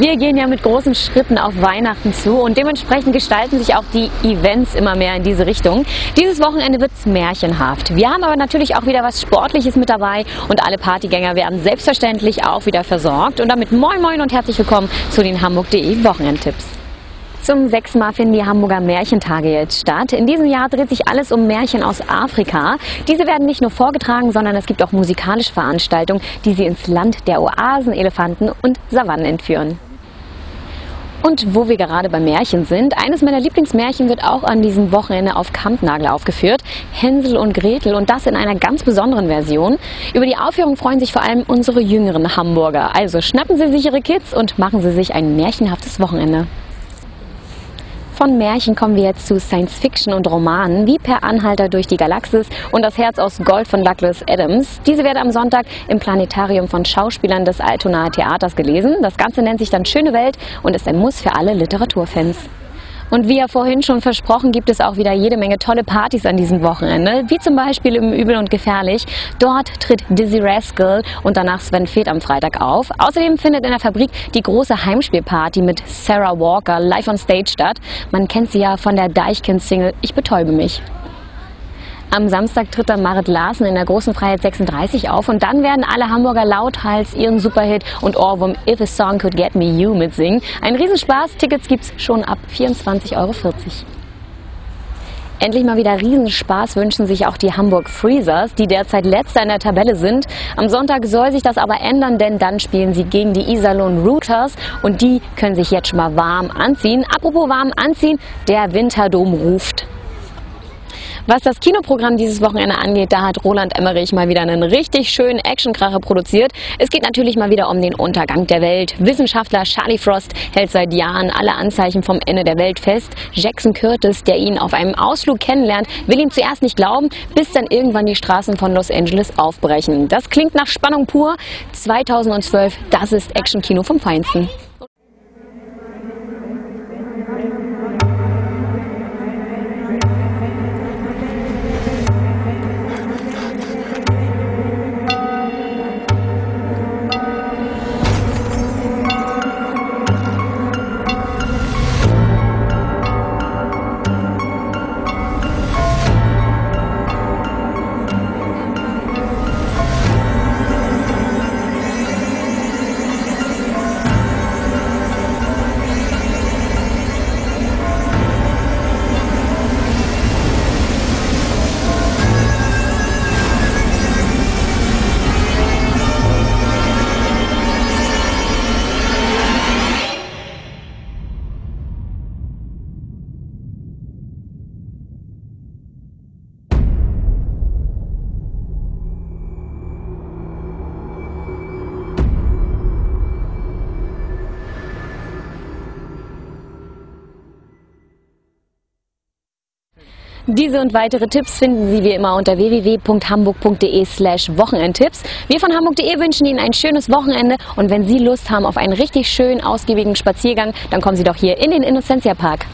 Wir gehen ja mit großen Schritten auf Weihnachten zu und dementsprechend gestalten sich auch die Events immer mehr in diese Richtung. Dieses Wochenende wird es märchenhaft. Wir haben aber natürlich auch wieder was Sportliches mit dabei und alle Partygänger werden selbstverständlich auch wieder versorgt. Und damit moin moin und herzlich willkommen zu den Hamburg.de Wochenendtipps. Zum sechsten Mal finden die Hamburger Märchentage jetzt statt. In diesem Jahr dreht sich alles um Märchen aus Afrika. Diese werden nicht nur vorgetragen, sondern es gibt auch musikalische Veranstaltungen, die sie ins Land der Oasen, Elefanten und Savannen entführen. Und wo wir gerade bei Märchen sind, eines meiner Lieblingsmärchen wird auch an diesem Wochenende auf Kampnagel aufgeführt. Hänsel und Gretel und das in einer ganz besonderen Version. Über die Aufführung freuen sich vor allem unsere jüngeren Hamburger. Also schnappen Sie sich Ihre Kids und machen Sie sich ein märchenhaftes Wochenende. Von Märchen kommen wir jetzt zu Science Fiction und Romanen, wie Per Anhalter durch die Galaxis und Das Herz aus Gold von Douglas Adams. Diese werden am Sonntag im Planetarium von Schauspielern des Altonaer Theaters gelesen. Das Ganze nennt sich dann Schöne Welt und ist ein Muss für alle Literaturfans. Und wie ja vorhin schon versprochen, gibt es auch wieder jede Menge tolle Partys an diesem Wochenende, wie zum Beispiel im Übel und Gefährlich. Dort tritt Dizzy Rascal und danach Sven Feth am Freitag auf. Außerdem findet in der Fabrik die große Heimspielparty mit Sarah Walker live on stage statt. Man kennt sie ja von der Deichkind-Single Ich betäube mich. Am Samstag tritt dann Marit Larsen in der Großen Freiheit 36 auf und dann werden alle Hamburger lauthals ihren Superhit und Ohrwurm If a Song Could Get Me You mitsingen. Ein Riesenspaß, Tickets gibt's schon ab 24,40 Euro. Endlich mal wieder Riesenspaß wünschen sich auch die Hamburg Freezers, die derzeit letzter in der Tabelle sind. Am Sonntag soll sich das aber ändern, denn dann spielen sie gegen die Iserlohn Rooters und die können sich jetzt schon mal warm anziehen. Apropos warm anziehen, der Winterdom ruft. Was das Kinoprogramm dieses Wochenende angeht, da hat Roland Emmerich mal wieder einen richtig schönen Actionkracher produziert. Es geht natürlich mal wieder um den Untergang der Welt. Wissenschaftler Charlie Frost hält seit Jahren alle Anzeichen vom Ende der Welt fest. Jackson Curtis, der ihn auf einem Ausflug kennenlernt, will ihm zuerst nicht glauben, bis dann irgendwann die Straßen von Los Angeles aufbrechen. Das klingt nach Spannung pur. 2012, das ist Actionkino vom Feinsten. Diese und weitere Tipps finden Sie wie immer unter www.hamburg.de slash Wochenendtipps. Wir von Hamburg.de wünschen Ihnen ein schönes Wochenende und wenn Sie Lust haben auf einen richtig schönen, ausgiebigen Spaziergang, dann kommen Sie doch hier in den Innocentia Park.